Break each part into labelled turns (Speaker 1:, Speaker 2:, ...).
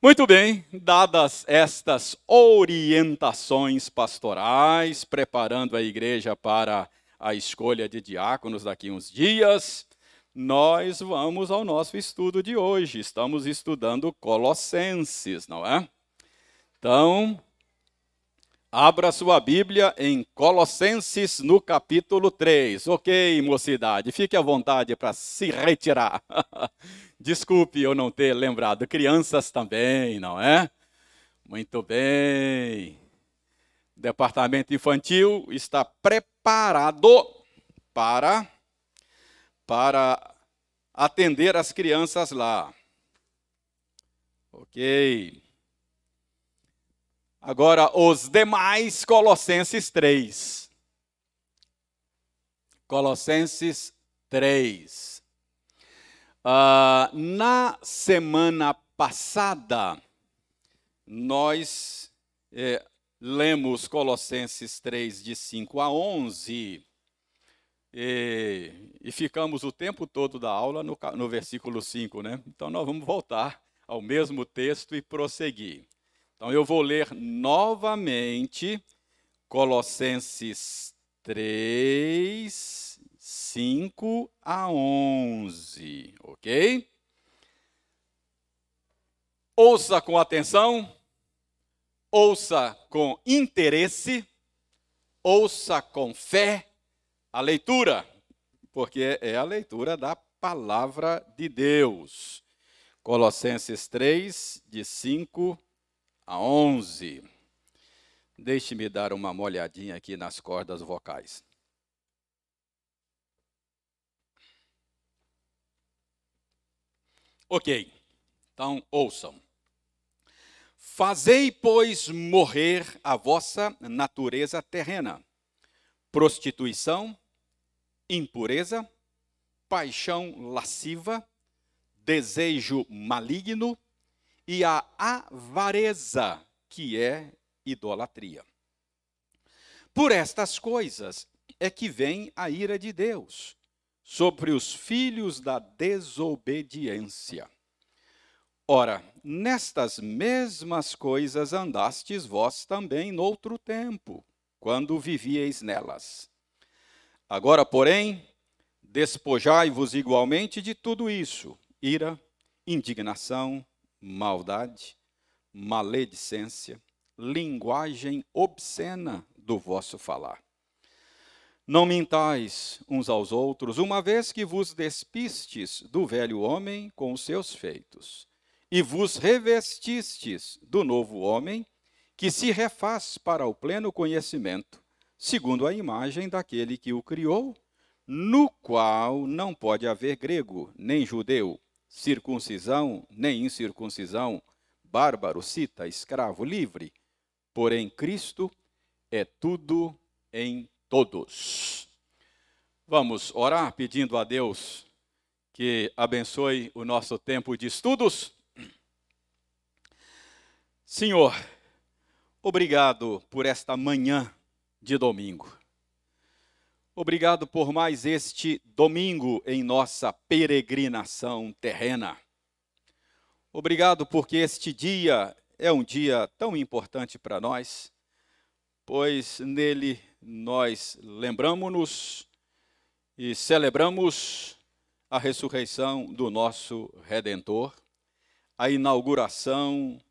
Speaker 1: Muito bem, dadas estas orientações pastorais, preparando a igreja para a escolha de diáconos daqui uns dias, nós vamos ao nosso estudo de hoje. Estamos estudando Colossenses, não é? Então, abra sua Bíblia em Colossenses no capítulo 3. Ok, mocidade, fique à vontade para se retirar. Desculpe eu não ter lembrado. Crianças também, não é? Muito bem. O departamento infantil está preparado para para atender as crianças lá. OK. Agora os demais Colossenses 3. Colossenses 3. Uh, na semana passada, nós é, lemos Colossenses 3, de 5 a 11, e, e ficamos o tempo todo da aula no, no versículo 5, né? Então nós vamos voltar ao mesmo texto e prosseguir. Então eu vou ler novamente Colossenses 3, 5 a 11, ok? Ouça com atenção, ouça com interesse, ouça com fé a leitura, porque é a leitura da palavra de Deus. Colossenses 3, de 5 a 11. Deixe-me dar uma molhadinha aqui nas cordas vocais. Ok, então ouçam. Fazei, pois, morrer a vossa natureza terrena: prostituição, impureza, paixão lasciva, desejo maligno e a avareza, que é idolatria. Por estas coisas é que vem a ira de Deus sobre os filhos da desobediência. Ora, nestas mesmas coisas andastes vós também noutro tempo, quando vivieis nelas. Agora, porém, despojai-vos igualmente de tudo isso: ira, indignação, maldade, maledicência, linguagem obscena do vosso falar. Não mintais uns aos outros, uma vez que vos despistes do velho homem com os seus feitos, e vos revestistes do novo homem, que se refaz para o pleno conhecimento, segundo a imagem daquele que o criou, no qual não pode haver grego, nem judeu, circuncisão, nem incircuncisão, bárbaro, cita, escravo, livre, porém Cristo é tudo em todos. Vamos orar pedindo a Deus que abençoe o nosso tempo de estudos. Senhor, obrigado por esta manhã de domingo. Obrigado por mais este domingo em nossa peregrinação terrena. Obrigado porque este dia é um dia tão importante para nós, pois nele nós lembramos-nos e celebramos a ressurreição do nosso Redentor, a inauguração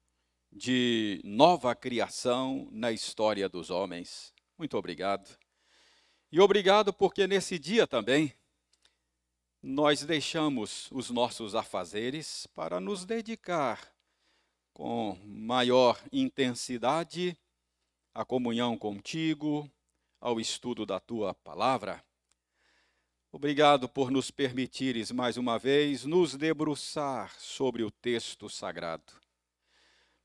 Speaker 1: de nova criação na história dos homens. Muito obrigado. E obrigado porque nesse dia também nós deixamos os nossos afazeres para nos dedicar com maior intensidade à comunhão contigo, ao estudo da tua palavra. Obrigado por nos permitires mais uma vez nos debruçar sobre o texto sagrado.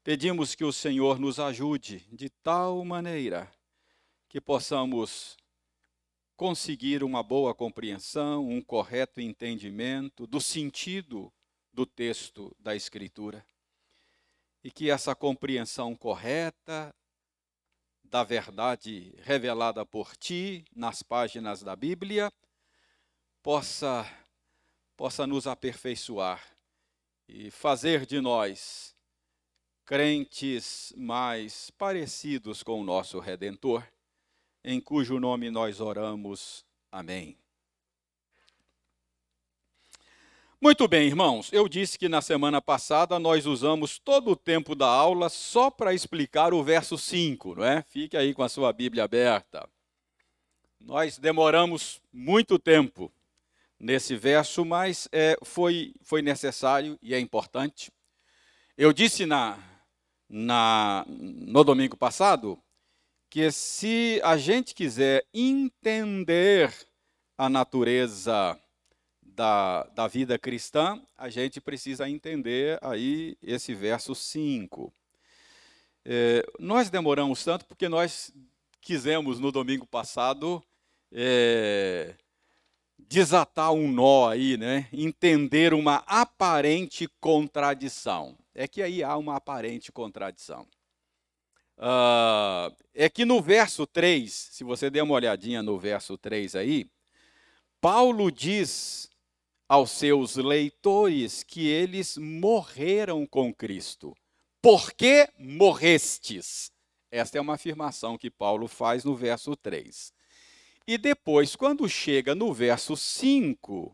Speaker 1: Pedimos que o Senhor nos ajude de tal maneira que possamos conseguir uma boa compreensão, um correto entendimento do sentido do texto da Escritura. E que essa compreensão correta da verdade revelada por ti nas páginas da Bíblia possa possa nos aperfeiçoar e fazer de nós crentes mais parecidos com o nosso Redentor, em cujo nome nós oramos. Amém. Muito bem, irmãos. Eu disse que na semana passada nós usamos todo o tempo da aula só para explicar o verso 5, não é? Fique aí com a sua Bíblia aberta. Nós demoramos muito tempo nesse verso, mas é, foi, foi necessário e é importante. Eu disse na, na, no domingo passado que se a gente quiser entender a natureza da, da vida cristã, a gente precisa entender aí esse verso 5. É, nós demoramos tanto porque nós quisemos no domingo passado é, desatar um nó aí, né? Entender uma aparente contradição. É que aí há uma aparente contradição. Uh, é que no verso 3, se você der uma olhadinha no verso 3 aí, Paulo diz aos seus leitores que eles morreram com Cristo. Por que morrestes? Esta é uma afirmação que Paulo faz no verso 3. E depois, quando chega no verso 5,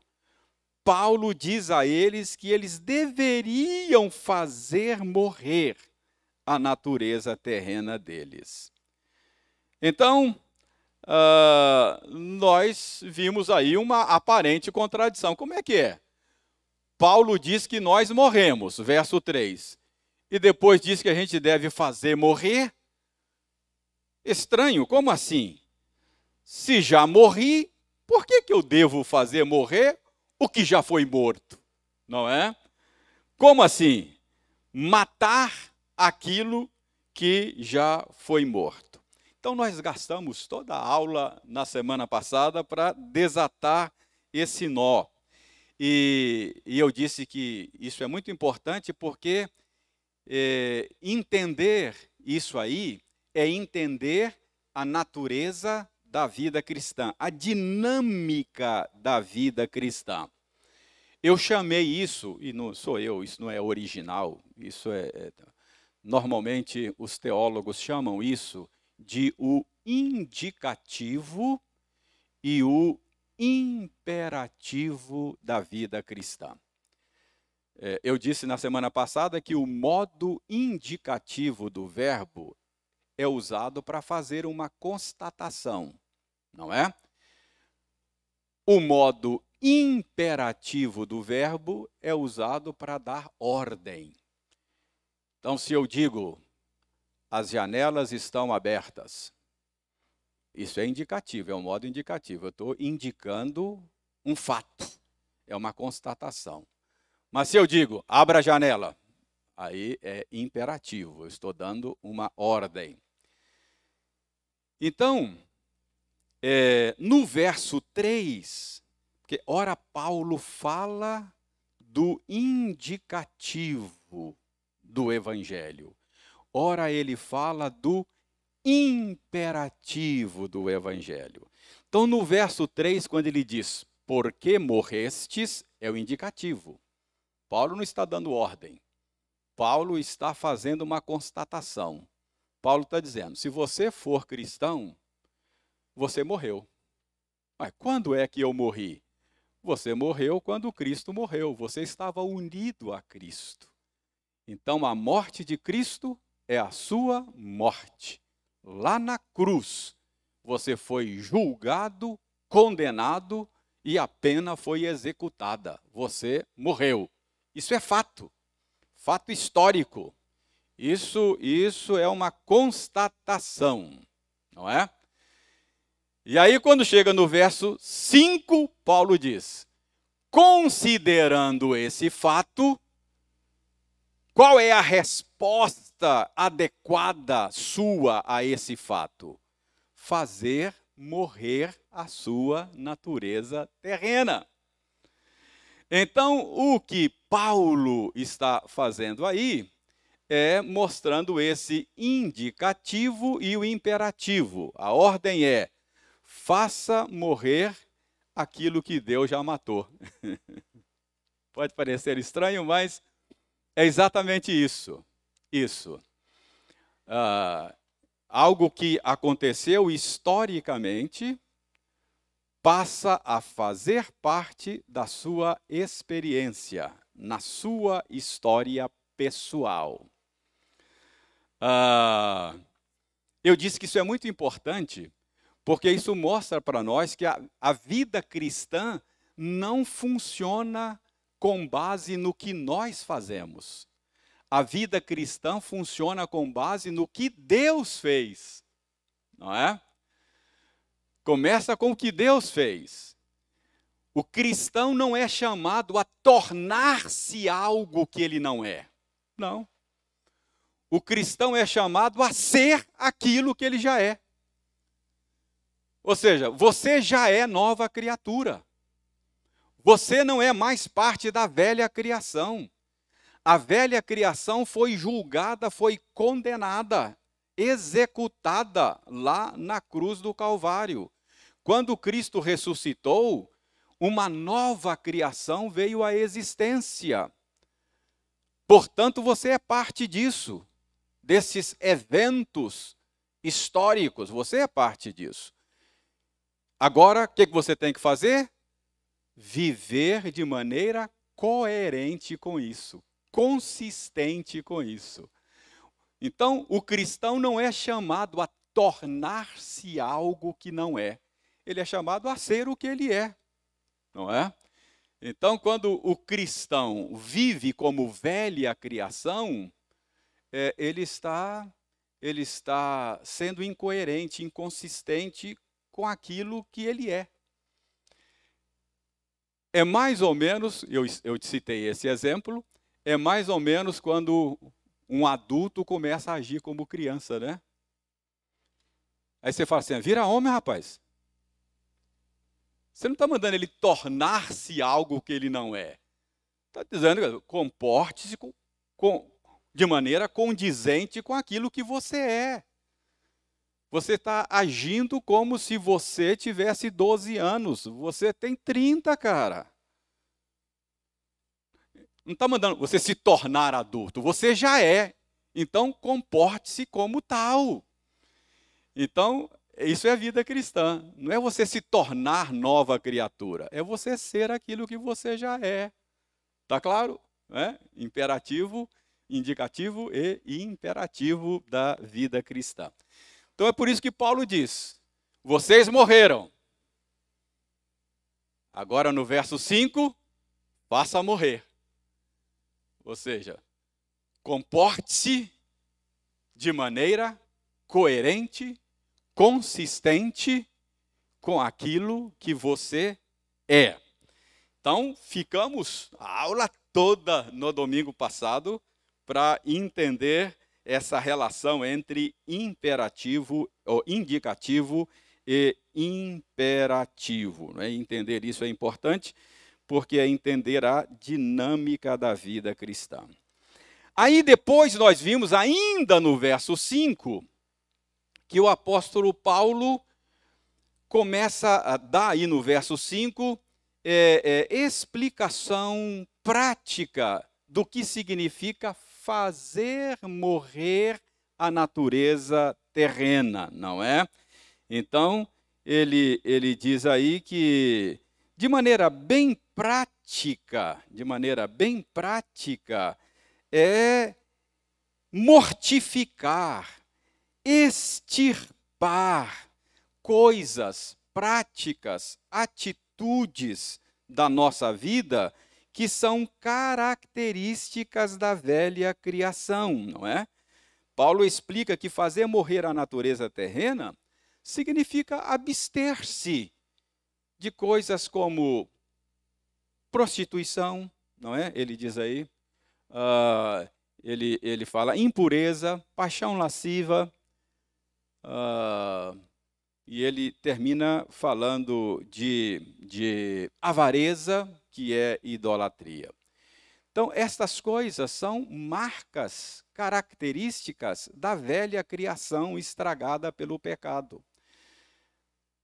Speaker 1: Paulo diz a eles que eles deveriam fazer morrer a natureza terrena deles. Então, uh, nós vimos aí uma aparente contradição. Como é que é? Paulo diz que nós morremos, verso 3, e depois diz que a gente deve fazer morrer? Estranho, como assim? Se já morri, por que, que eu devo fazer morrer o que já foi morto? Não é? Como assim? Matar aquilo que já foi morto. Então, nós gastamos toda a aula na semana passada para desatar esse nó. E, e, eu disse que isso é muito importante porque é, entender isso aí é entender a natureza da vida cristã, a dinâmica da vida cristã. Eu chamei isso, e não sou eu, isso não é original, isso é, é normalmente os teólogos chamam isso de o indicativo e o imperativo da vida cristã. É, eu disse na semana passada que o modo indicativo do verbo é usado para fazer uma constatação, não é? O modo imperativo do verbo é usado para dar ordem. Então, se eu digo as janelas estão abertas. Isso é indicativo, é um modo indicativo. Eu estou indicando um fato, é uma constatação. Mas se eu digo, abra a janela, aí é imperativo, eu estou dando uma ordem. Então, é, no verso 3, porque ora Paulo fala do indicativo do evangelho. Ora, ele fala do imperativo do evangelho. Então, no verso 3, quando ele diz, porque morrestes, é o indicativo. Paulo não está dando ordem. Paulo está fazendo uma constatação. Paulo está dizendo: se você for cristão, você morreu. Mas quando é que eu morri? Você morreu quando Cristo morreu. Você estava unido a Cristo. Então, a morte de Cristo é a sua morte. Lá na cruz, você foi julgado, condenado e a pena foi executada. Você morreu. Isso é fato, fato histórico. Isso, isso é uma constatação, não é? E aí, quando chega no verso 5, Paulo diz: considerando esse fato, qual é a resposta adequada sua a esse fato? Fazer morrer a sua natureza terrena. Então, o que Paulo está fazendo aí é mostrando esse indicativo e o imperativo. A ordem é: faça morrer aquilo que Deus já matou. Pode parecer estranho, mas é exatamente isso. isso. Uh, algo que aconteceu historicamente passa a fazer parte da sua experiência, na sua história pessoal. Uh, eu disse que isso é muito importante, porque isso mostra para nós que a, a vida cristã não funciona com base no que nós fazemos. A vida cristã funciona com base no que Deus fez, não é? Começa com o que Deus fez. O cristão não é chamado a tornar-se algo que ele não é. Não. O cristão é chamado a ser aquilo que ele já é. Ou seja, você já é nova criatura. Você não é mais parte da velha criação. A velha criação foi julgada, foi condenada, executada lá na cruz do Calvário. Quando Cristo ressuscitou, uma nova criação veio à existência. Portanto, você é parte disso, desses eventos históricos, você é parte disso. Agora, o que você tem que fazer? Viver de maneira coerente com isso, consistente com isso. Então, o cristão não é chamado a tornar-se algo que não é ele é chamado a ser o que ele é, não é? Então, quando o cristão vive como velha criação, é, ele está ele está sendo incoerente, inconsistente com aquilo que ele é. É mais ou menos, eu, eu citei esse exemplo, é mais ou menos quando um adulto começa a agir como criança, né? Aí você fala assim: vira homem, rapaz. Você não está mandando ele tornar-se algo que ele não é. Está dizendo, comporte-se com, com, de maneira condizente com aquilo que você é. Você está agindo como se você tivesse 12 anos. Você tem 30, cara. Não está mandando você se tornar adulto. Você já é. Então, comporte-se como tal. Então, isso é a vida cristã. Não é você se tornar nova criatura, é você ser aquilo que você já é. Tá claro? É? Imperativo, indicativo e imperativo da vida cristã. Então é por isso que Paulo diz: vocês morreram. Agora no verso 5, faça morrer. Ou seja, comporte-se de maneira coerente consistente com aquilo que você é. Então, ficamos a aula toda no domingo passado para entender essa relação entre imperativo ou indicativo e imperativo. Né? Entender isso é importante porque é entender a dinâmica da vida cristã. Aí depois nós vimos ainda no verso 5 que o apóstolo Paulo começa a dar aí no verso 5 é, é, explicação prática do que significa fazer morrer a natureza terrena, não é? Então, ele, ele diz aí que, de maneira bem prática, de maneira bem prática, é mortificar, extirpar coisas, práticas, atitudes da nossa vida que são características da velha criação, não é? Paulo explica que fazer morrer a natureza terrena significa abster-se de coisas como prostituição, não é? Ele diz aí, uh, ele, ele fala impureza, paixão lasciva, Uh, e ele termina falando de, de avareza, que é idolatria. Então, estas coisas são marcas, características da velha criação estragada pelo pecado.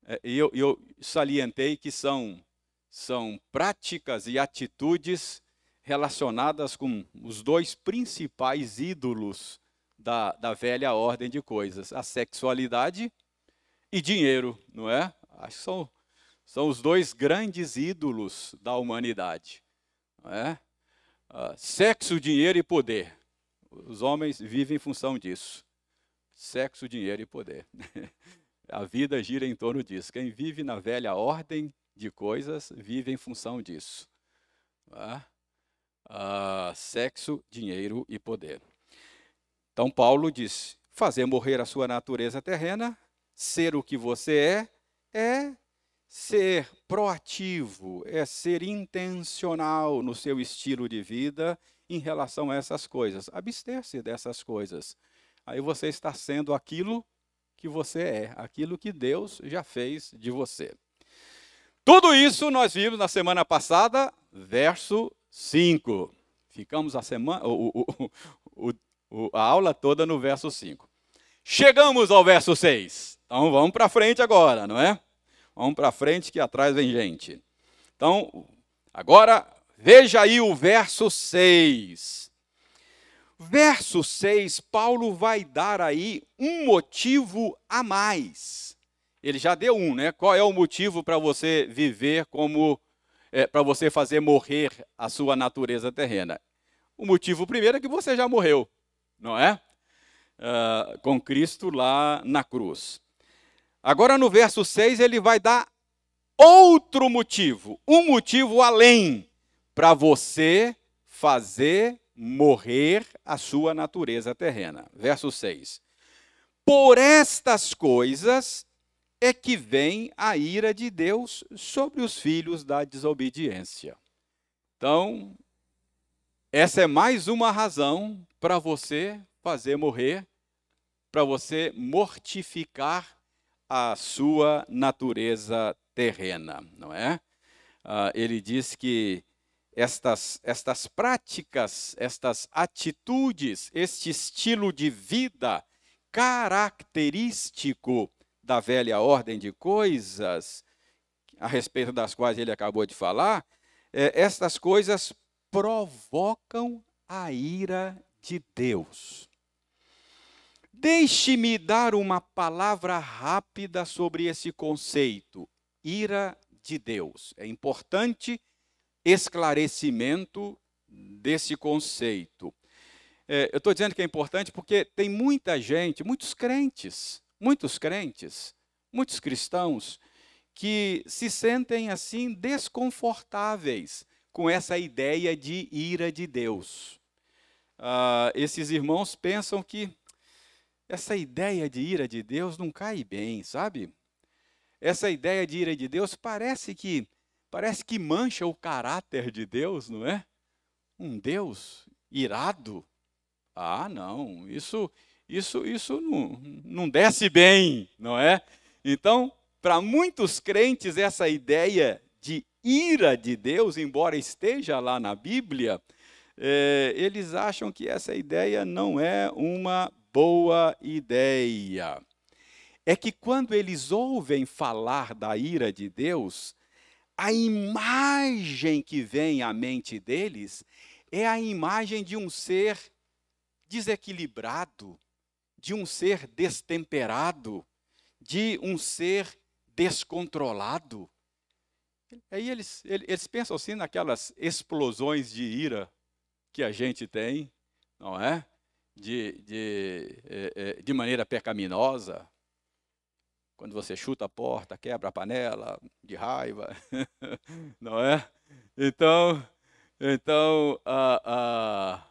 Speaker 1: É, eu, eu salientei que são, são práticas e atitudes relacionadas com os dois principais ídolos da, da velha ordem de coisas: a sexualidade e dinheiro, não é? Acho que são, são os dois grandes ídolos da humanidade. É? Uh, sexo, dinheiro e poder. Os homens vivem em função disso. Sexo, dinheiro e poder. a vida gira em torno disso. Quem vive na velha ordem de coisas vive em função disso. É? Uh, sexo, dinheiro e poder. Então, Paulo diz: fazer morrer a sua natureza terrena, ser o que você é, é ser proativo, é ser intencional no seu estilo de vida em relação a essas coisas. Abster-se dessas coisas. Aí você está sendo aquilo que você é, aquilo que Deus já fez de você. Tudo isso nós vimos na semana passada, verso 5. Ficamos a semana, o, o, o, a aula toda no verso 5. Chegamos ao verso 6. Então vamos para frente agora, não é? Vamos para frente que atrás vem gente. Então, agora veja aí o verso 6. Verso 6, Paulo vai dar aí um motivo a mais. Ele já deu um, né? Qual é o motivo para você viver como. É, para você fazer morrer a sua natureza terrena? O motivo primeiro é que você já morreu, não é? Uh, com Cristo lá na cruz. Agora no verso 6 ele vai dar outro motivo, um motivo além, para você fazer morrer a sua natureza terrena. Verso 6. Por estas coisas é que vem a ira de Deus sobre os filhos da desobediência. Então, essa é mais uma razão para você fazer morrer, para você mortificar sua natureza terrena, não é? Uh, ele diz que estas, estas práticas, estas atitudes, este estilo de vida característico da velha ordem de coisas, a respeito das quais ele acabou de falar, é, estas coisas provocam a ira de Deus. Deixe-me dar uma palavra rápida sobre esse conceito, ira de Deus. É importante esclarecimento desse conceito. É, eu estou dizendo que é importante porque tem muita gente, muitos crentes, muitos crentes, muitos cristãos, que se sentem assim desconfortáveis com essa ideia de ira de Deus. Ah, esses irmãos pensam que essa ideia de ira de Deus não cai bem, sabe? Essa ideia de ira de Deus parece que Parece que mancha o caráter de Deus, não é? Um Deus irado. Ah, não, isso isso isso não, não desce bem, não é? Então, para muitos crentes essa ideia de ira de Deus, embora esteja lá na Bíblia, é, eles acham que essa ideia não é uma boa ideia. É que quando eles ouvem falar da ira de Deus, a imagem que vem à mente deles é a imagem de um ser desequilibrado, de um ser destemperado, de um ser descontrolado. Aí eles, eles pensam assim naquelas explosões de ira que a gente tem, não é? De, de, eh, eh, de maneira pecaminosa, quando você chuta a porta, quebra a panela de raiva, não é? Então, então a, a,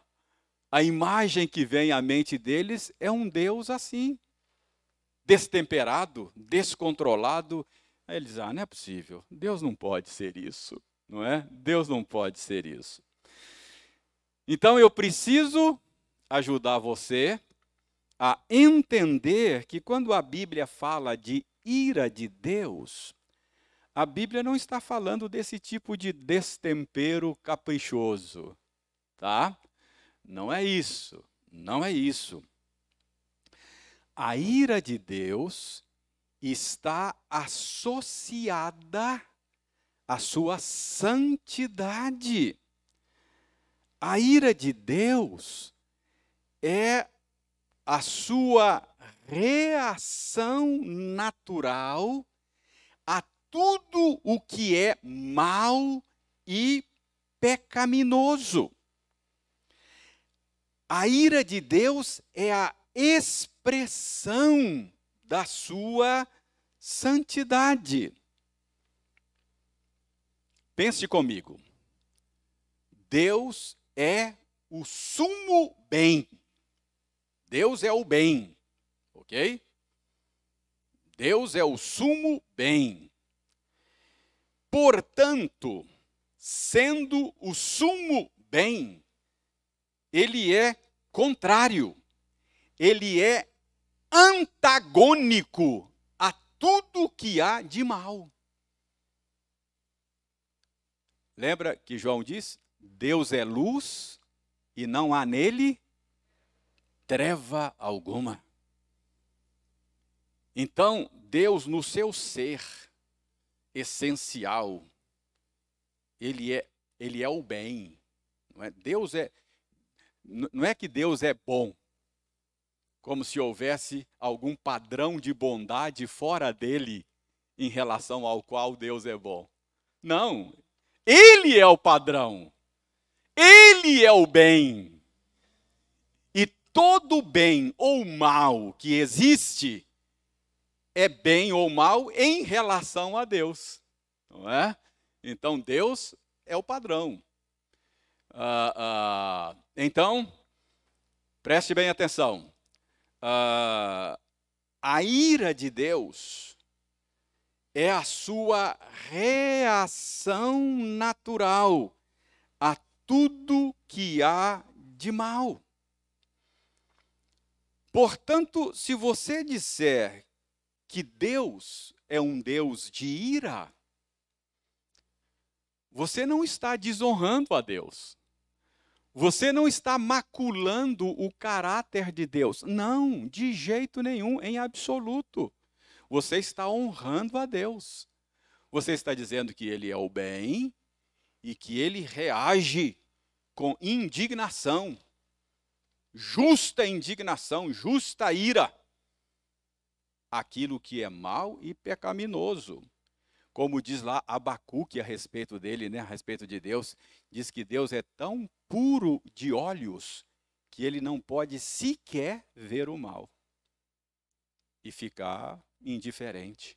Speaker 1: a imagem que vem à mente deles é um Deus assim, destemperado, descontrolado. Aí eles ah, não é possível, Deus não pode ser isso, não é? Deus não pode ser isso. Então eu preciso ajudar você a entender que quando a Bíblia fala de ira de Deus, a Bíblia não está falando desse tipo de destempero caprichoso, tá? Não é isso, não é isso. A ira de Deus está associada à sua santidade. A ira de Deus é a sua reação natural a tudo o que é mal e pecaminoso. A ira de Deus é a expressão da sua santidade. Pense comigo. Deus é o sumo bem. Deus é o bem, ok? Deus é o sumo bem. Portanto, sendo o sumo bem, ele é contrário, ele é antagônico a tudo que há de mal. Lembra que João diz: Deus é luz e não há nele treva alguma. Então, Deus, no seu ser essencial, ele é, ele é o bem. Não é? Deus é, não é que Deus é bom, como se houvesse algum padrão de bondade fora dele em relação ao qual Deus é bom. Não, ele é o padrão. Ele é o bem. Todo bem ou mal que existe é bem ou mal em relação a Deus. Não é? Então Deus é o padrão. Ah, ah, então, preste bem atenção. Ah, a ira de Deus é a sua reação natural a tudo que há de mal. Portanto, se você disser que Deus é um Deus de ira, você não está desonrando a Deus. Você não está maculando o caráter de Deus. Não, de jeito nenhum, em absoluto. Você está honrando a Deus. Você está dizendo que Ele é o bem e que Ele reage com indignação, justa indignação, justa ira, aquilo que é mal e pecaminoso. Como diz lá Abacuque a respeito dele, né, a respeito de Deus, diz que Deus é tão puro de olhos que ele não pode sequer ver o mal e ficar indiferente.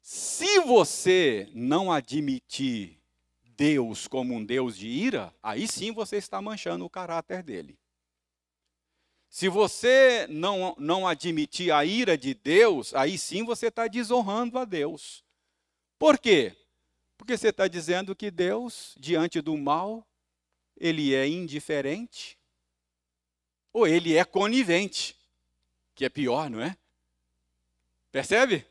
Speaker 1: Se você não admitir Deus como um Deus de ira, aí sim você está manchando o caráter dele. Se você não, não admitir a ira de Deus, aí sim você está desonrando a Deus. Por quê? Porque você está dizendo que Deus, diante do mal, ele é indiferente ou ele é conivente, que é pior, não é? Percebe?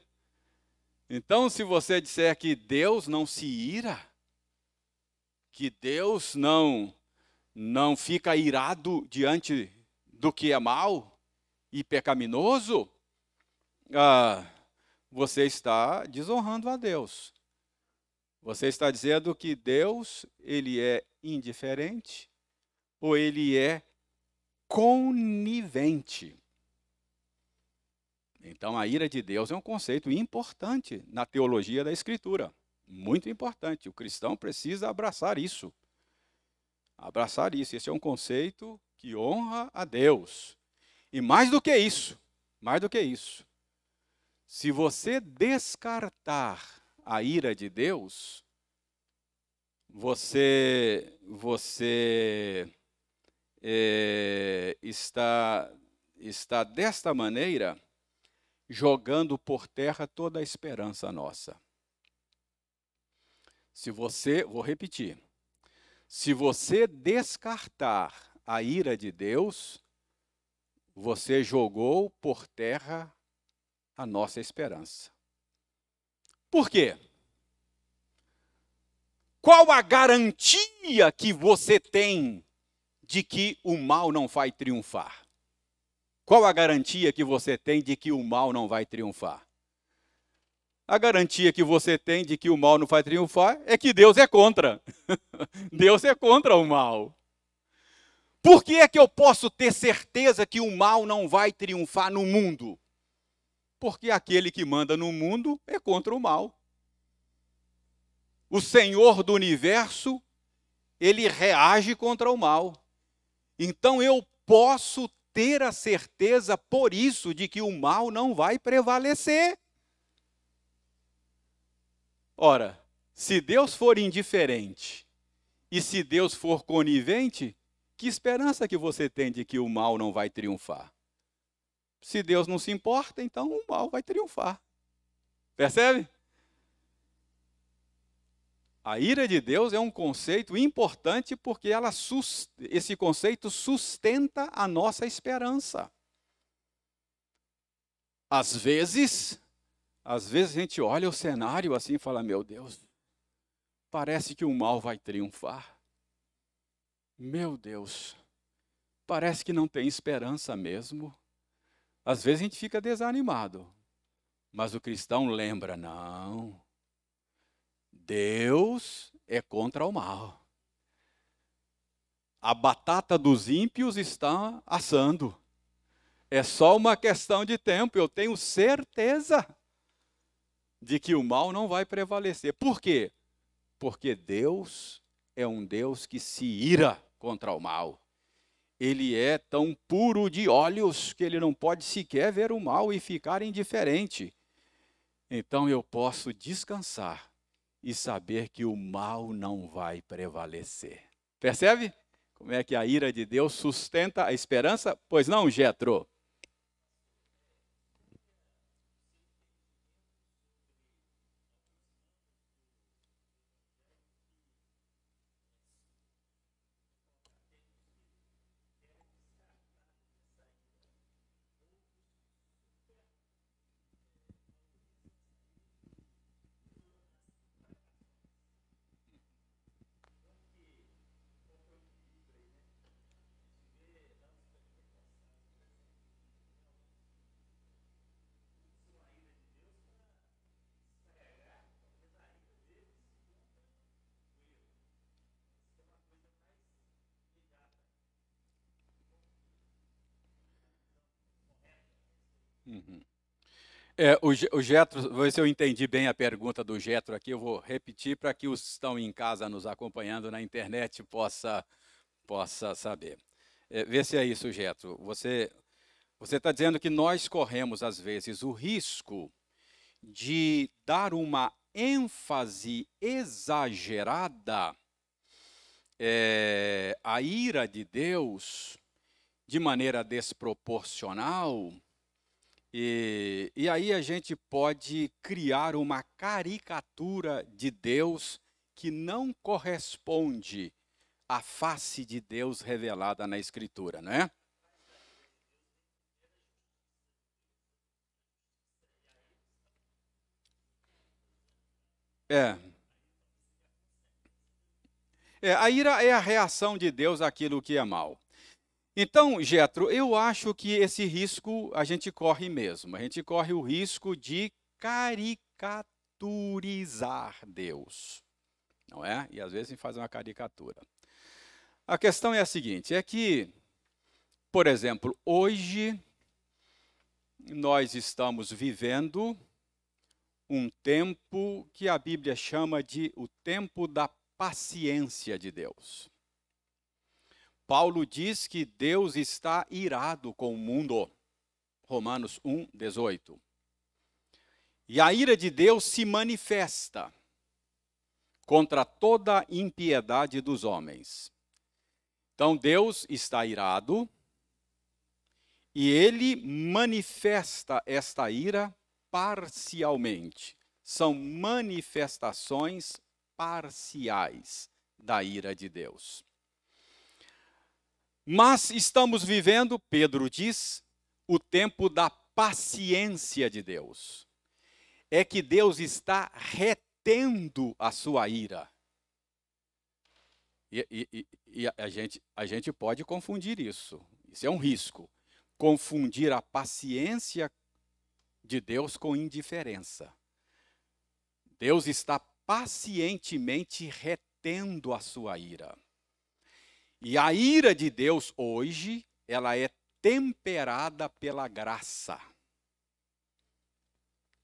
Speaker 1: Então, se você disser que Deus não se ira, que Deus não não fica irado diante do que é mal e pecaminoso, ah, você está desonrando a Deus. Você está dizendo que Deus, ele é indiferente ou ele é conivente. Então, a ira de Deus é um conceito importante na teologia da Escritura. Muito importante. O cristão precisa abraçar isso. Abraçar isso. Esse é um conceito que honra a Deus. E mais do que isso, mais do que isso, se você descartar a ira de Deus, você você é, está está desta maneira jogando por terra toda a esperança nossa. Se você, vou repetir, se você descartar a ira de Deus, você jogou por terra a nossa esperança. Por quê? Qual a garantia que você tem de que o mal não vai triunfar? Qual a garantia que você tem de que o mal não vai triunfar? A garantia que você tem de que o mal não vai triunfar é que Deus é contra. Deus é contra o mal. Por que é que eu posso ter certeza que o mal não vai triunfar no mundo? Porque aquele que manda no mundo é contra o mal. O Senhor do universo, ele reage contra o mal. Então eu posso ter a certeza, por isso, de que o mal não vai prevalecer. Ora, se Deus for indiferente e se Deus for conivente, que esperança que você tem de que o mal não vai triunfar? Se Deus não se importa, então o mal vai triunfar. Percebe? A ira de Deus é um conceito importante porque ela esse conceito sustenta a nossa esperança. Às vezes, às vezes a gente olha o cenário assim e fala: "Meu Deus, parece que o mal vai triunfar". Meu Deus, parece que não tem esperança mesmo. Às vezes a gente fica desanimado, mas o cristão lembra: não, Deus é contra o mal. A batata dos ímpios está assando. É só uma questão de tempo, eu tenho certeza de que o mal não vai prevalecer. Por quê? Porque Deus é um Deus que se ira contra o mal. Ele é tão puro de olhos que ele não pode sequer ver o mal e ficar indiferente. Então eu posso descansar e saber que o mal não vai prevalecer. Percebe? Como é que a ira de Deus sustenta a esperança? Pois não, Jetro. É, o, o Getro, ver se eu entendi bem a pergunta do Getro aqui, eu vou repetir para que os que estão em casa nos acompanhando na internet possa, possa saber. É, vê se é isso, Getro. Você você está dizendo que nós corremos, às vezes, o risco de dar uma ênfase exagerada é, à ira de Deus de maneira desproporcional e, e aí a gente pode criar uma caricatura de Deus que não corresponde à face de Deus revelada na Escritura, não é? É. é. A ira é a reação de Deus àquilo que é mal. Então, Getro, eu acho que esse risco a gente corre mesmo. A gente corre o risco de caricaturizar Deus. Não é? E às vezes a gente faz uma caricatura. A questão é a seguinte: é que, por exemplo, hoje nós estamos vivendo um tempo que a Bíblia chama de o tempo da paciência de Deus. Paulo diz que Deus está irado com o mundo. Romanos 1, 18. E a ira de Deus se manifesta contra toda impiedade dos homens. Então Deus está irado e ele manifesta esta ira parcialmente. São manifestações parciais da ira de Deus. Mas estamos vivendo, Pedro diz, o tempo da paciência de Deus. É que Deus está retendo a sua ira. E, e, e, a, gente, a gente pode confundir isso. Isso é um risco. Confundir a paciência de Deus com indiferença. Deus está pacientemente retendo a sua ira. E a ira de Deus hoje, ela é temperada pela graça.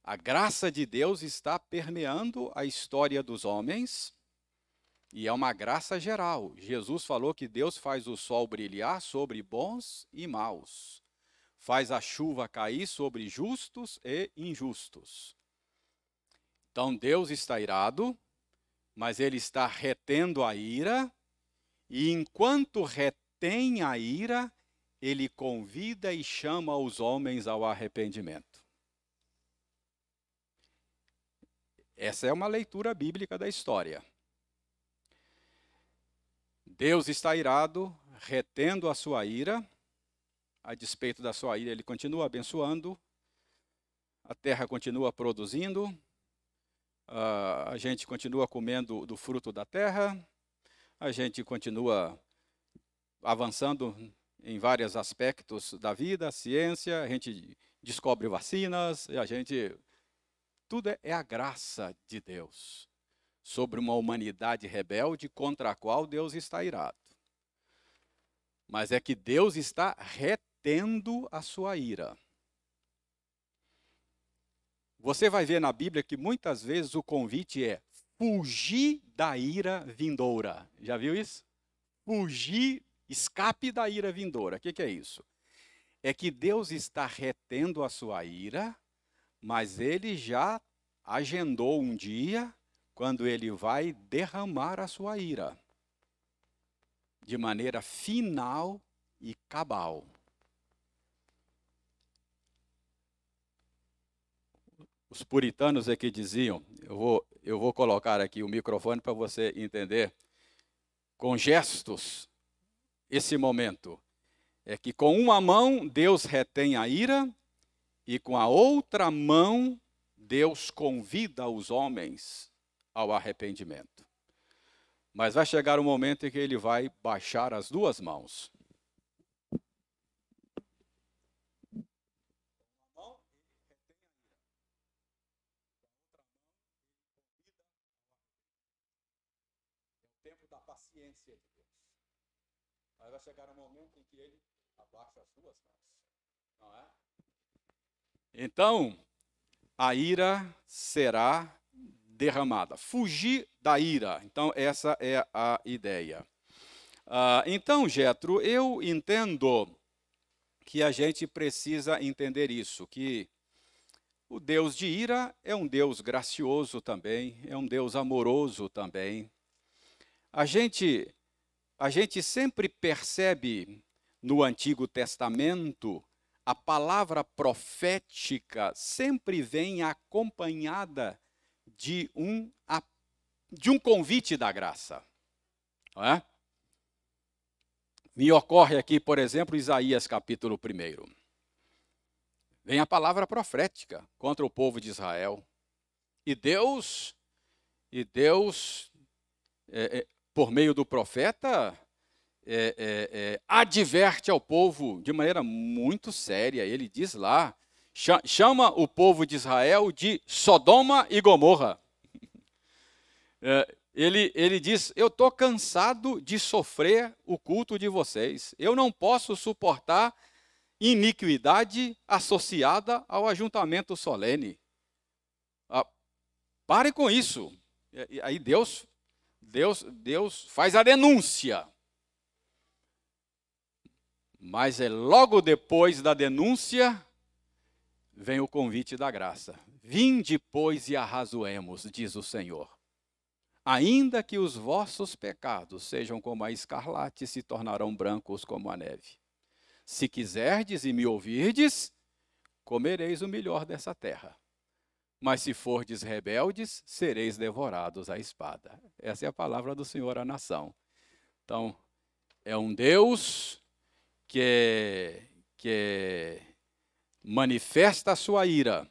Speaker 1: A graça de Deus está permeando a história dos homens e é uma graça geral. Jesus falou que Deus faz o sol brilhar sobre bons e maus, faz a chuva cair sobre justos e injustos. Então Deus está irado, mas ele está retendo a ira, e enquanto retém a ira, ele convida e chama os homens ao arrependimento. Essa é uma leitura bíblica da história. Deus está irado, retendo a sua ira, a despeito da sua ira, ele continua abençoando, a terra continua produzindo, a gente continua comendo do fruto da terra, a gente continua avançando em vários aspectos da vida, ciência, a gente descobre vacinas, a gente tudo é, é a graça de Deus sobre uma humanidade rebelde contra a qual Deus está irado. Mas é que Deus está retendo a sua ira. Você vai ver na Bíblia que muitas vezes o convite é fugir da ira vindoura. Já viu isso? Fugir, escape da ira vindoura. O que, que é isso? É que Deus está retendo a sua ira mas ele já agendou um dia quando ele vai derramar a sua ira de maneira final e cabal. Os puritanos aqui diziam, eu vou, eu vou colocar aqui o microfone para você entender, com gestos, esse momento. É que com uma mão Deus retém a ira e com a outra mão, Deus convida os homens ao arrependimento. Mas vai chegar um momento em que ele vai baixar as duas mãos. paciência de Deus. Mas vai chegar um momento em que ele abaixa as duas mãos. Não é? Então, a ira será derramada. Fugir da ira. Então, essa é a ideia. Ah, então, Jetro, eu entendo que a gente precisa entender isso, que o Deus de ira é um Deus gracioso também, é um Deus amoroso também. A gente, a gente sempre percebe no Antigo Testamento a palavra profética sempre vem acompanhada de um, de um convite da graça. É? Me ocorre aqui, por exemplo, Isaías capítulo 1. Vem a palavra profética contra o povo de Israel. E Deus, e Deus, é, é, por meio do profeta, é, é, é, adverte ao povo de maneira muito séria. Ele diz lá, chama o povo de Israel de Sodoma e Gomorra. É, ele, ele diz: Eu estou cansado de sofrer o culto de vocês. Eu não posso suportar iniquidade associada ao ajuntamento solene. Ah, pare com isso. Aí Deus, Deus, Deus faz a denúncia. Mas é logo depois da denúncia vem o convite da graça. Vinde, pois, e arrazoemos, diz o Senhor. Ainda que os vossos pecados sejam como a escarlate, se tornarão brancos como a neve. Se quiserdes e me ouvirdes, comereis o melhor dessa terra. Mas se fordes rebeldes, sereis devorados à espada. Essa é a palavra do Senhor à nação. Então, é um Deus que, que manifesta a sua ira,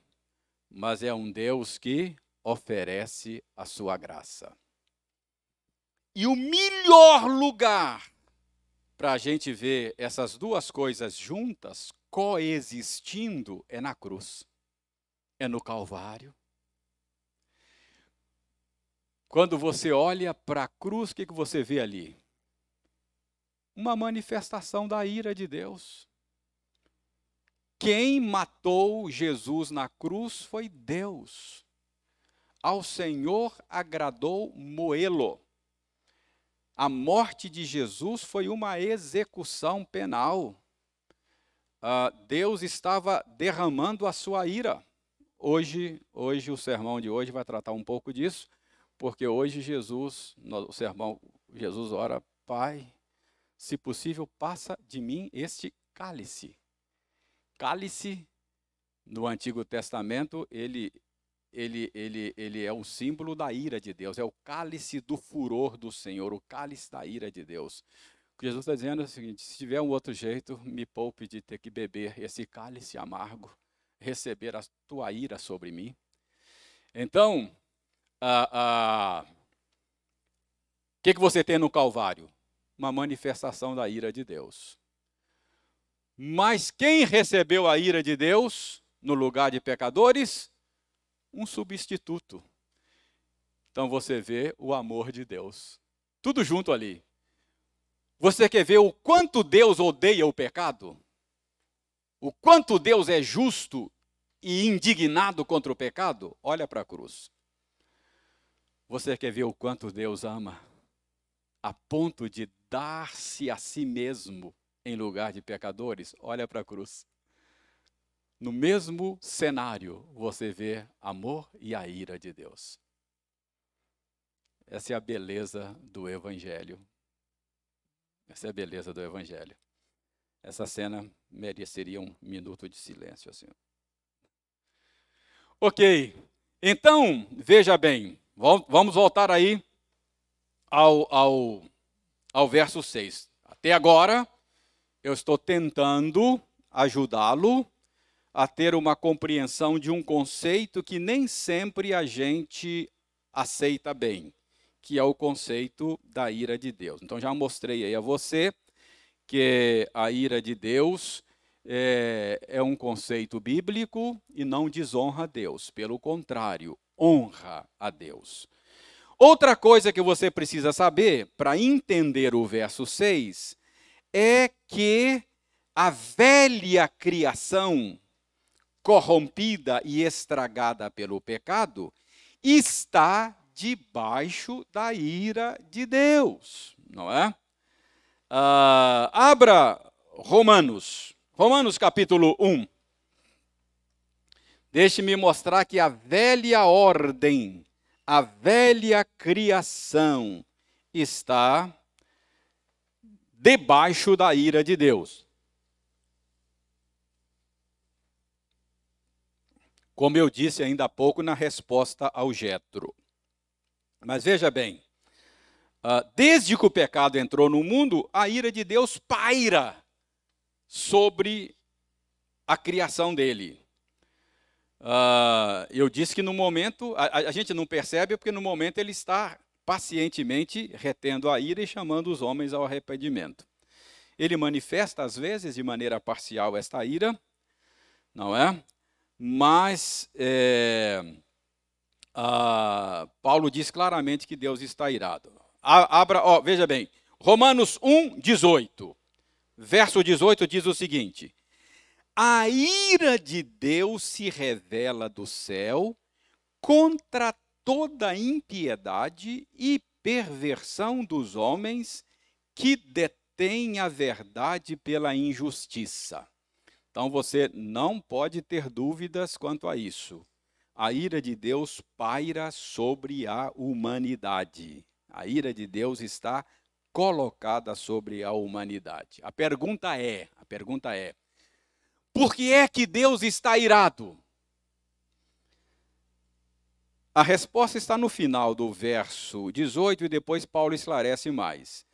Speaker 1: mas é um Deus que oferece a sua graça. E o melhor lugar para a gente ver essas duas coisas juntas, coexistindo, é na cruz, é no Calvário. Quando você olha para a cruz, o que, que você vê ali? Uma manifestação da ira de Deus. Quem matou Jesus na cruz foi Deus. Ao Senhor agradou moê-lo. A morte de Jesus foi uma execução penal. Uh, Deus estava derramando a sua ira. Hoje, hoje o sermão de hoje vai tratar um pouco disso, porque hoje Jesus, no, o sermão, Jesus ora, Pai, se possível, passa de mim este cálice. Cálice, no Antigo Testamento, ele, ele, ele, ele é um símbolo da ira de Deus, é o cálice do furor do Senhor, o cálice da ira de Deus. O que Jesus está dizendo é o seguinte: se tiver um outro jeito, me poupe de ter que beber esse cálice amargo, receber a tua ira sobre mim. Então, o ah, ah, que, que você tem no Calvário? Uma manifestação da ira de Deus. Mas quem recebeu a ira de Deus no lugar de pecadores? Um substituto. Então você vê o amor de Deus. Tudo junto ali. Você quer ver o quanto Deus odeia o pecado? O quanto Deus é justo e indignado contra o pecado? Olha para a cruz. Você quer ver o quanto Deus ama? A ponto de dar-se a si mesmo em lugar de pecadores, olha para a cruz. No mesmo cenário, você vê amor e a ira de Deus. Essa é a beleza do Evangelho. Essa é a beleza do Evangelho. Essa cena mereceria um minuto de silêncio. Assim. Ok, então, veja bem, vamos voltar aí ao, ao, ao verso 6. Até agora, eu estou tentando ajudá-lo a ter uma compreensão de um conceito que nem sempre a gente aceita bem, que é o conceito da ira de Deus. Então já mostrei aí a você que a ira de Deus é, é um conceito bíblico e não desonra a Deus, pelo contrário, honra a Deus. Outra coisa que você precisa saber para entender o verso 6 é que a velha criação, corrompida e estragada pelo pecado, está debaixo da ira de Deus, não é? Uh, abra Romanos, Romanos capítulo 1. Deixe-me mostrar que a velha ordem, a velha criação está debaixo da ira de Deus. Como eu disse ainda há pouco na resposta ao Jetro. Mas veja bem, ah, desde que o pecado entrou no mundo, a ira de Deus paira sobre a criação dele. Uh, eu disse que no momento, a, a, gente não percebe porque no momento ele está pacientemente retendo a ira e chamando os homens ao arrependimento. Ele manifesta, às vezes, de maneira parcial esta ira, não é? Mas é, Paulo diz claramente que Deus está irado. Abra, ó, veja bem, Romanos 1, 18. Verso 18 diz o seguinte: A ira de Deus se revela do céu contra toda impiedade e perversão dos homens que detêm a verdade pela injustiça. Então você não pode ter dúvidas quanto a isso. A ira de Deus paira sobre a humanidade. A ira de Deus está colocada sobre a humanidade. A pergunta é, a pergunta é: por que é que Deus está irado? A resposta está no final do verso 18 e depois Paulo esclarece mais.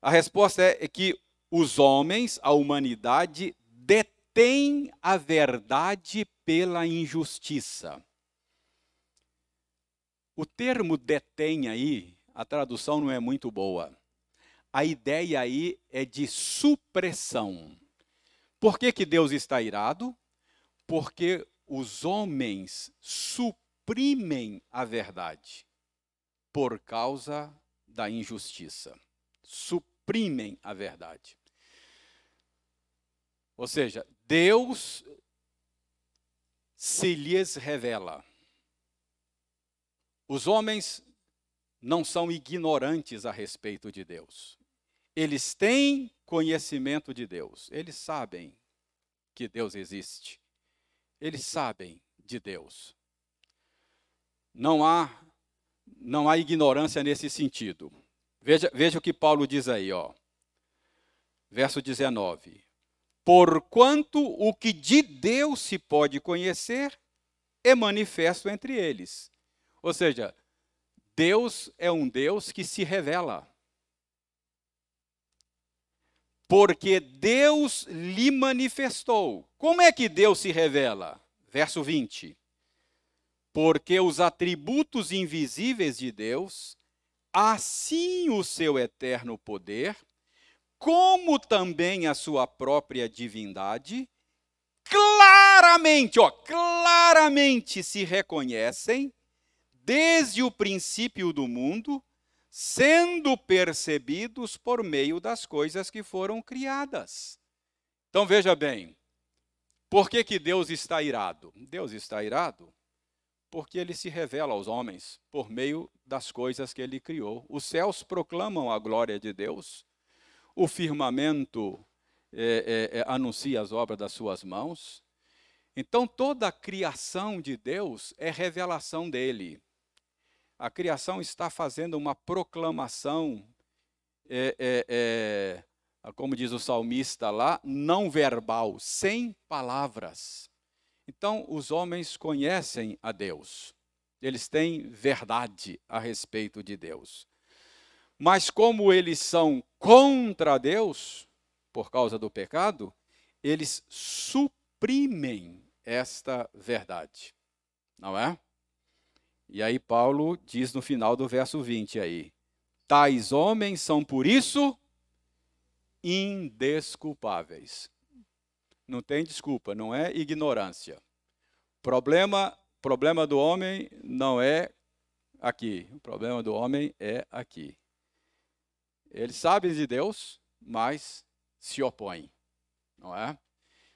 Speaker 1: A resposta é que os homens, a humanidade, detêm a verdade pela injustiça. O termo detém aí, a tradução não é muito boa. A ideia aí é de supressão. Por que, que Deus está irado? Porque os homens suprimem a verdade por causa da injustiça. Suprimem a verdade. Ou seja, Deus se lhes revela. Os homens não são ignorantes a respeito de Deus. Eles têm conhecimento de Deus. Eles sabem que Deus existe. Eles sabem de Deus. Não há não há ignorância nesse sentido. Veja, veja o que Paulo diz aí, ó. Verso 19. Porquanto o que de Deus se pode conhecer é manifesto entre eles. Ou seja, Deus é um Deus que se revela. Porque Deus lhe manifestou. Como é que Deus se revela? Verso 20. Porque os atributos invisíveis de Deus, assim o seu eterno poder, como também a sua própria divindade, claramente, ó, claramente se reconhecem desde o princípio do mundo, sendo percebidos por meio das coisas que foram criadas. Então veja bem, por que, que Deus está irado? Deus está irado porque ele se revela aos homens por meio das coisas que ele criou. Os céus proclamam a glória de Deus, o firmamento é, é, é, anuncia as obras das suas mãos. Então toda a criação de Deus é revelação dele a criação está fazendo uma proclamação, é, é, é, como diz o salmista lá, não verbal, sem palavras. Então, os homens conhecem a Deus, eles têm verdade a respeito de Deus. Mas, como eles são contra Deus, por causa do pecado, eles suprimem esta verdade, não é? E aí Paulo diz no final do verso 20 aí: Tais homens são por isso indesculpáveis. Não tem desculpa, não é ignorância. Problema, problema do homem não é aqui. O problema do homem é aqui. Eles sabem de Deus, mas se opõem, não é?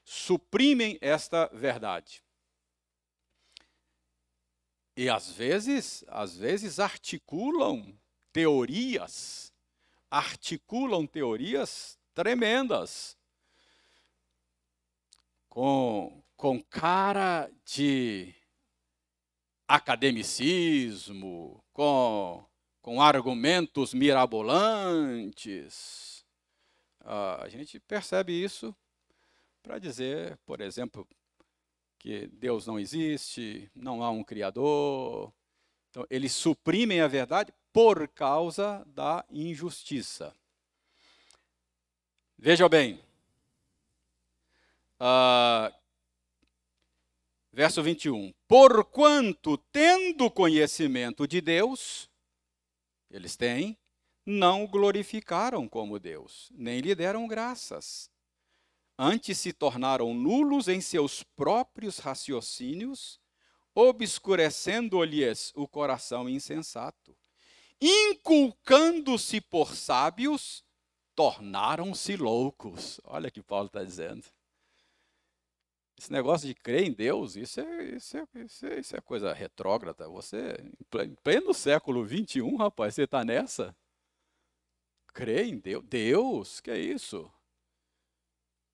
Speaker 1: Suprimem esta verdade. E às vezes, às vezes articulam teorias, articulam teorias tremendas, com, com cara de academicismo, com, com argumentos mirabolantes. Ah, a gente percebe isso para dizer, por exemplo, que Deus não existe, não há um Criador. Então, eles suprimem a verdade por causa da injustiça. Veja bem, uh, verso 21. Porquanto, tendo conhecimento de Deus, eles têm, não glorificaram como Deus, nem lhe deram graças antes se tornaram nulos em seus próprios raciocínios, obscurecendo-lhes o coração insensato. Inculcando-se por sábios, tornaram-se loucos. Olha o que Paulo está dizendo. Esse negócio de crer em Deus, isso é, isso é, isso é, isso é coisa retrógrada. Você, em pleno século XXI, rapaz, você está nessa? Crer em Deus? Deus? Que é isso?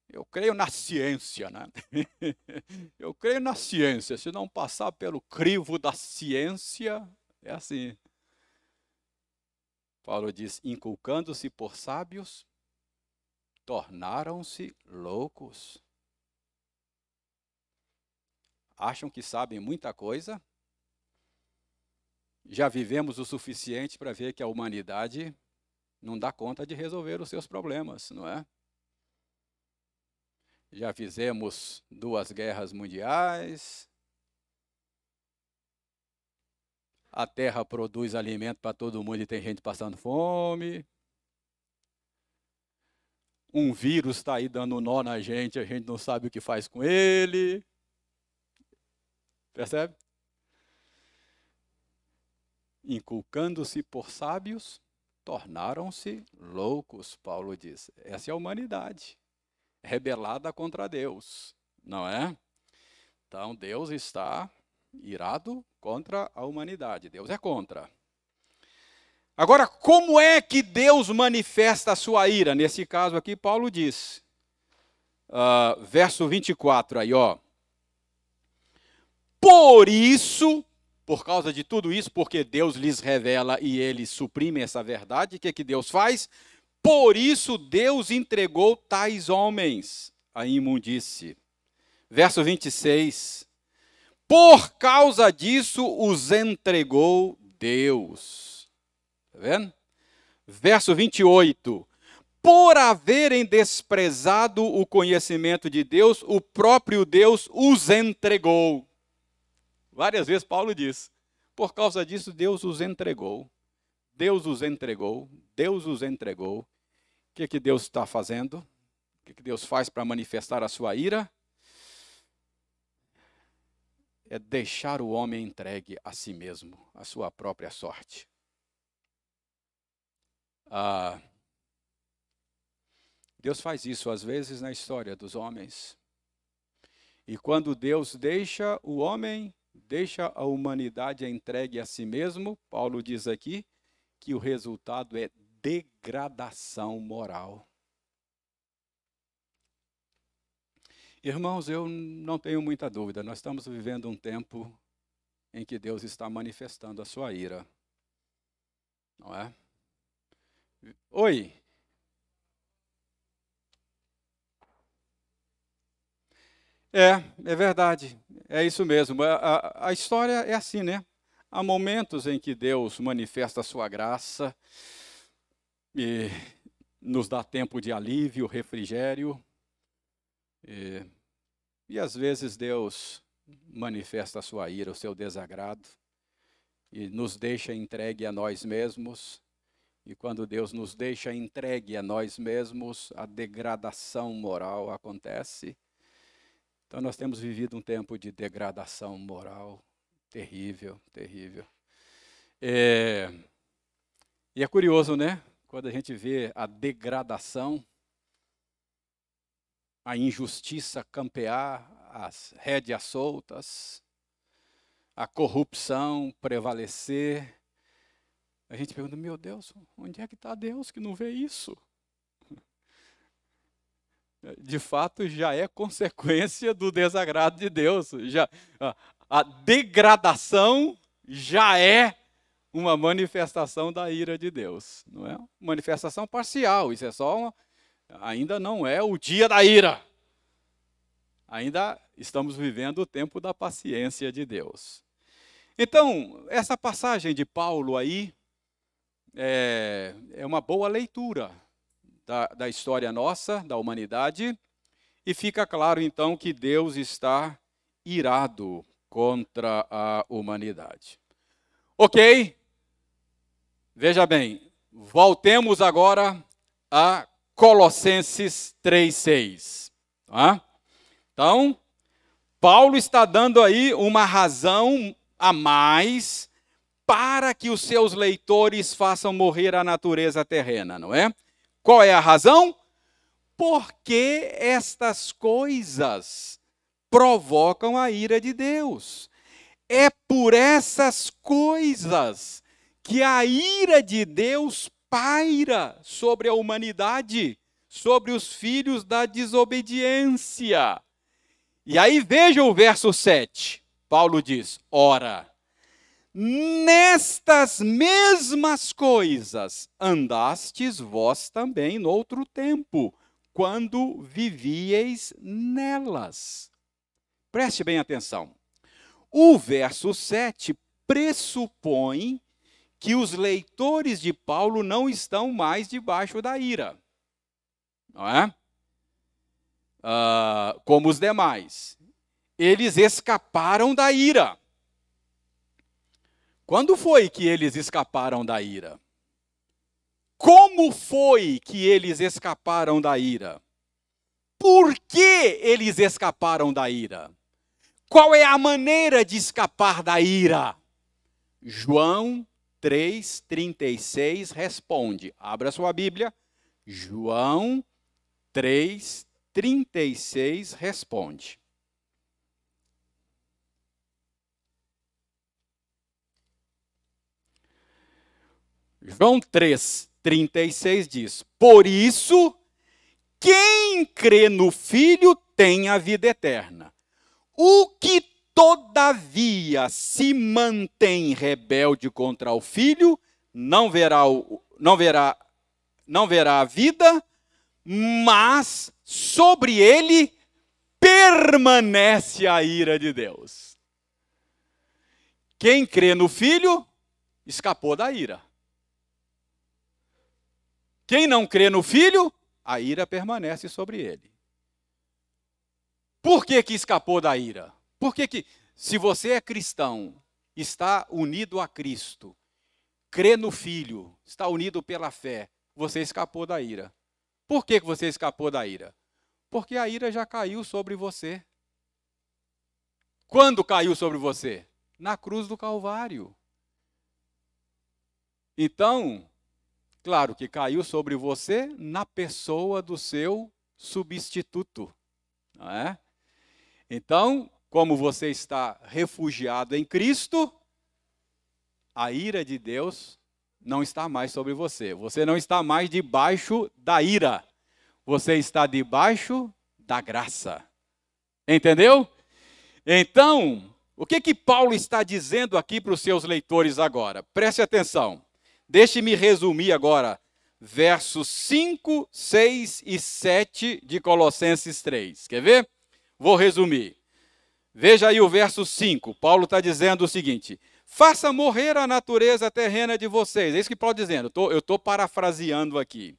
Speaker 1: Eu creio na ciência, né? Eu creio na ciência. Se não passar pelo crivo da ciência, é assim. Paulo diz: inculcando-se por sábios, tornaram-se loucos. Acham que sabem muita coisa. Já vivemos o suficiente para ver que a humanidade não dá conta de resolver os seus problemas, não é? Já fizemos duas guerras mundiais. A terra produz alimento para todo mundo e tem gente passando fome. Um vírus está aí dando nó na gente, a gente não sabe o que faz com ele. Percebe? inculcando-se por sábios, tornaram-se loucos, Paulo diz. Essa é a humanidade, rebelada contra Deus, não é? Então Deus está irado contra a humanidade, Deus é contra. Agora, como é que Deus manifesta a sua ira? Nesse caso aqui, Paulo diz, uh, verso 24 aí, ó. Por isso, por causa de tudo isso, porque Deus lhes revela e eles suprimem essa verdade, o que, que Deus faz? Por isso Deus entregou tais homens à imundície. Verso 26. Por causa disso os entregou Deus. Está vendo? Verso 28. Por haverem desprezado o conhecimento de Deus, o próprio Deus os entregou. Várias vezes Paulo diz: por causa disso Deus os entregou. Deus os entregou. Deus os entregou. Que, que Deus está fazendo? O que, que Deus faz para manifestar a sua ira? É deixar o homem entregue a si mesmo, a sua própria sorte. Ah, Deus faz isso às vezes na história dos homens. E quando Deus deixa o homem deixa a humanidade entregue a si mesmo, Paulo diz aqui que o resultado é degradação moral. Irmãos, eu não tenho muita dúvida, nós estamos vivendo um tempo em que Deus está manifestando a sua ira. Não é? Oi. É, é verdade. É isso mesmo. A, a, a, história é assim, né? Há momentos em que Deus manifesta a sua graça e nos dá tempo de alívio, refrigério. E, e às vezes Deus manifesta a sua ira, o seu desagrado e nos deixa entregue a nós mesmos. E quando Deus nos deixa entregue a nós mesmos, a degradação moral acontece então nós temos vivido um tempo de degradação moral terrível, terrível. É, e é curioso, né? Quando a gente vê a degradação, a injustiça campear, as rédeas soltas, a corrupção prevalecer, a gente pergunta: meu Deus, onde é que está Deus que não vê isso? de fato já é consequência do desagrado de Deus. Já, a degradação já é uma manifestação da ira de Deus, não é? Manifestação parcial, isso é só uma, ainda não é o dia da ira. Ainda estamos vivendo o tempo da paciência de Deus. Então, essa passagem de Paulo aí é, é uma boa leitura da, da história nossa, da humanidade, e fica claro então que Deus está irado contra a humanidade. Ok? Veja bem, voltemos agora a Colossenses 3,6. Tá? Então, Paulo está dando aí uma razão a mais para que os seus leitores façam morrer a natureza terrena, não é? Qual é a razão? Porque estas coisas provocam a ira de Deus. É por essas coisas que a ira de Deus paira sobre a humanidade, sobre os filhos da desobediência. E aí veja o verso 7. Paulo diz: Ora, Nestas mesmas coisas andastes vós também no outro tempo, quando vivieis nelas. Preste bem atenção. O verso 7 pressupõe que os leitores de Paulo não estão mais debaixo da ira. Não é? Uh, como os demais. Eles escaparam da ira. Quando foi que eles escaparam da ira? Como foi que eles escaparam da ira? Por que eles escaparam da ira? Qual é a maneira de escapar da ira? João 3:36 responde. Abra sua Bíblia. João 3:36 responde. João 3:36 diz: Por isso, quem crê no Filho tem a vida eterna. O que todavia se mantém rebelde contra o filho, não verá, não verá, não verá a vida, mas sobre ele permanece a ira de Deus. Quem crê no filho escapou da ira. Quem não crê no filho, a ira permanece sobre ele. Por que, que escapou da ira? Por que, que se você é cristão, está unido a Cristo, crê no Filho, está unido pela fé, você escapou da ira. Por que, que você escapou da ira? Porque a ira já caiu sobre você. Quando caiu sobre você? Na cruz do Calvário. Então, claro que caiu sobre você na pessoa do seu substituto. Não é? Então, como você está refugiado em Cristo, a ira de Deus não está mais sobre você. Você não está mais debaixo da ira. Você está debaixo da graça. Entendeu? Então, o que que Paulo está dizendo aqui para os seus leitores agora? Preste atenção. Deixe-me resumir agora versos 5, 6 e 7 de Colossenses 3. Quer ver? Vou resumir. Veja aí o verso 5. Paulo está dizendo o seguinte: faça morrer a natureza terrena de vocês. É isso que Paulo está dizendo. Eu estou parafraseando aqui.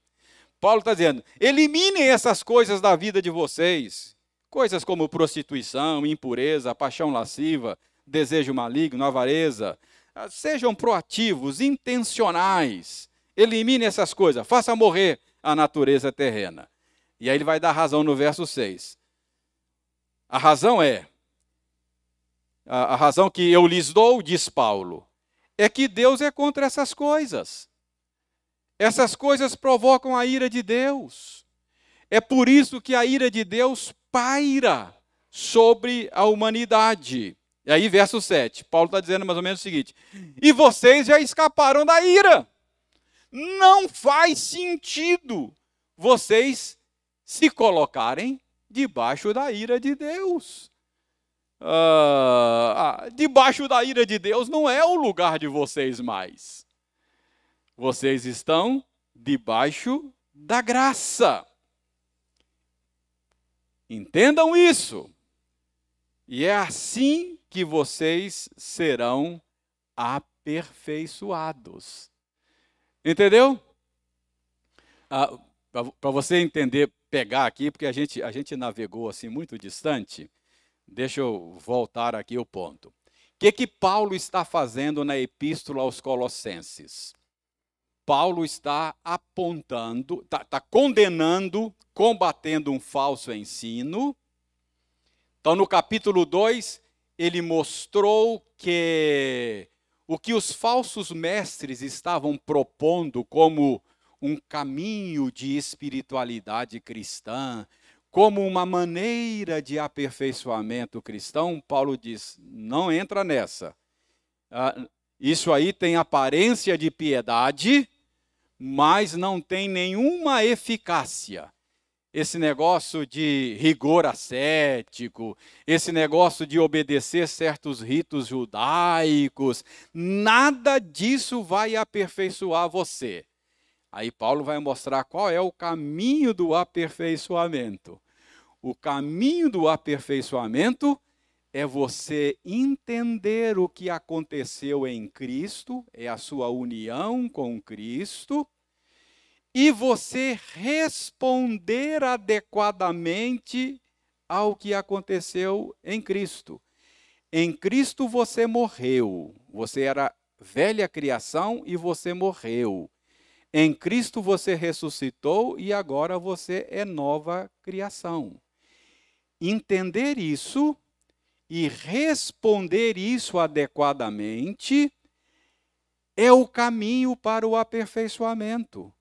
Speaker 1: Paulo está dizendo: eliminem essas coisas da vida de vocês. Coisas como prostituição, impureza, paixão lasciva, desejo maligno, avareza. Ah, sejam proativos, intencionais. Elimine essas coisas. Faça morrer a natureza terrena. E aí ele vai dar razão no verso 6. A razão é a, a razão que eu lhes dou, diz Paulo, é que Deus é contra essas coisas. Essas coisas provocam a ira de Deus. É por isso que a ira de Deus paira sobre a humanidade. E aí, verso 7, Paulo está dizendo mais ou menos o seguinte: E vocês já escaparam da ira. Não faz sentido vocês se colocarem debaixo da ira de Deus. Uh, debaixo da ira de Deus não é o lugar de vocês mais. Vocês estão debaixo da graça. Entendam isso. E é assim que vocês serão aperfeiçoados. Entendeu? Ah, Para você entender, pegar aqui, porque a gente, a gente navegou assim muito distante. Deixa eu voltar aqui o ponto. O que, que Paulo está fazendo na epístola aos Colossenses? Paulo está apontando, está tá condenando, combatendo um falso ensino. Então, no capítulo 2, ele mostrou que o que os falsos mestres estavam propondo como um caminho de espiritualidade cristã, como uma maneira de aperfeiçoamento cristão, Paulo diz: não entra nessa. Ah, isso aí tem aparência de piedade, mas não tem nenhuma eficácia. Esse negócio de rigor ascético, esse negócio de obedecer certos ritos judaicos, nada disso vai aperfeiçoar você. Aí Paulo vai mostrar qual é o caminho do aperfeiçoamento. O caminho do aperfeiçoamento é você entender o que aconteceu em Cristo, é a sua união com Cristo, e você responder adequadamente ao que aconteceu em Cristo. Em Cristo você morreu, você era velha criação e você morreu. Em Cristo você ressuscitou e agora você é nova criação. Entender isso e responder isso adequadamente é o caminho para o aperfeiçoamento.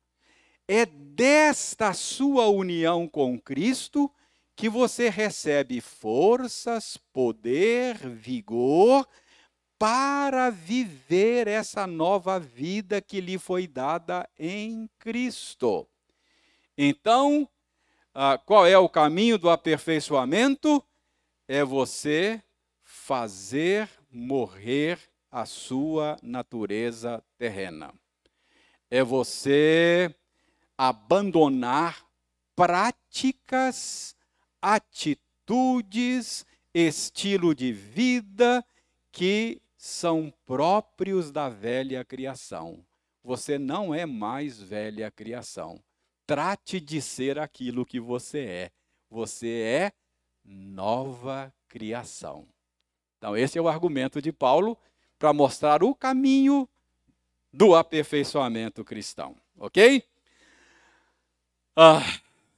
Speaker 1: É desta sua união com Cristo que você recebe forças, poder, vigor para viver essa nova vida que lhe foi dada em Cristo. Então, ah, qual é o caminho do aperfeiçoamento? É você fazer morrer a sua natureza terrena. É você abandonar práticas, atitudes, estilo de vida que são próprios da velha criação. Você não é mais velha criação. Trate de ser aquilo que você é. Você é nova criação. Então, esse é o argumento de Paulo para mostrar o caminho do aperfeiçoamento cristão. Ok? Ah,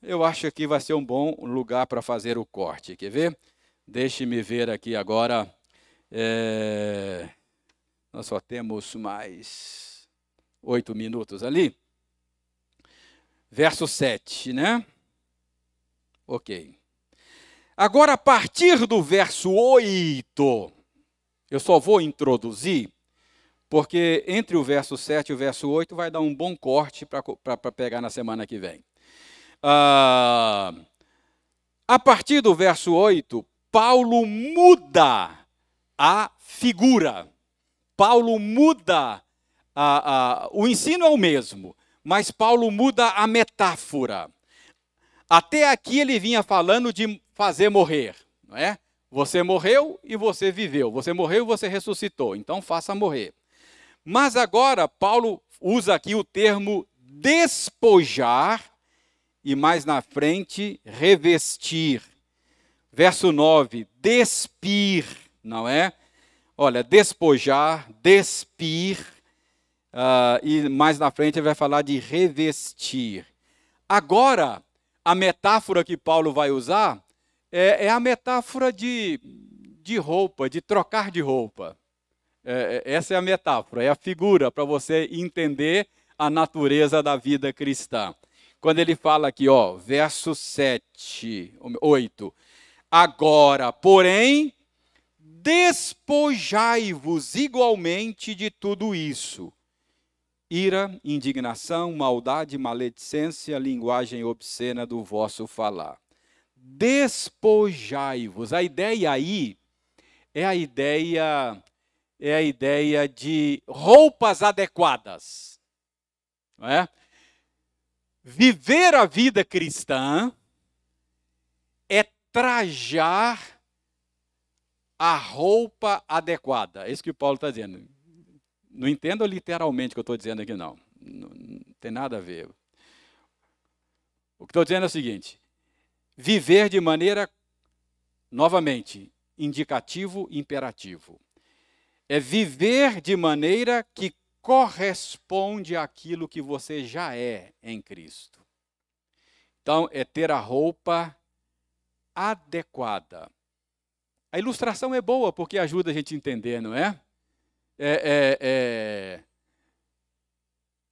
Speaker 1: eu acho que vai ser um bom lugar para fazer o corte. Quer ver? Deixe-me ver aqui agora. É, nós só temos mais oito minutos ali. Verso 7, né? Ok. Agora, a partir do verso 8, eu só vou introduzir, porque entre o verso 7 e o verso 8 vai dar um bom corte para pegar na semana que vem. Ah, a partir do verso 8, Paulo muda a figura. Paulo muda, a, a, o ensino é o mesmo, mas Paulo muda a metáfora. Até aqui ele vinha falando de fazer morrer, não é? Você morreu e você viveu. Você morreu e você ressuscitou. Então faça morrer. Mas agora Paulo usa aqui o termo despojar e mais na frente revestir. Verso 9, despir, não é? Olha, despojar, despir, uh, e mais na frente ele vai falar de revestir. Agora, a metáfora que Paulo vai usar é, é a metáfora de, de roupa, de trocar de roupa. É, é essa é a metáfora, é a figura para você entender a natureza da vida cristã. Quando ele fala aqui, ó, verso 7, 8. Agora, porém, despojai-vos igualmente de tudo isso: ira, indignação, maldade, maledicência, linguagem obscena do vosso falar despojai-vos. A ideia aí é a ideia é a ideia de roupas adequadas. Não é? Viver a vida cristã é trajar a roupa adequada. É isso que o Paulo está dizendo. Não entenda literalmente o que eu estou dizendo aqui, não. não. Não tem nada a ver. O que estou dizendo é o seguinte: viver de maneira, novamente, indicativo imperativo. É viver de maneira que corresponde àquilo que você já é em Cristo. Então, é ter a roupa adequada. A ilustração é boa porque ajuda a gente a entender, não é? É, é, é...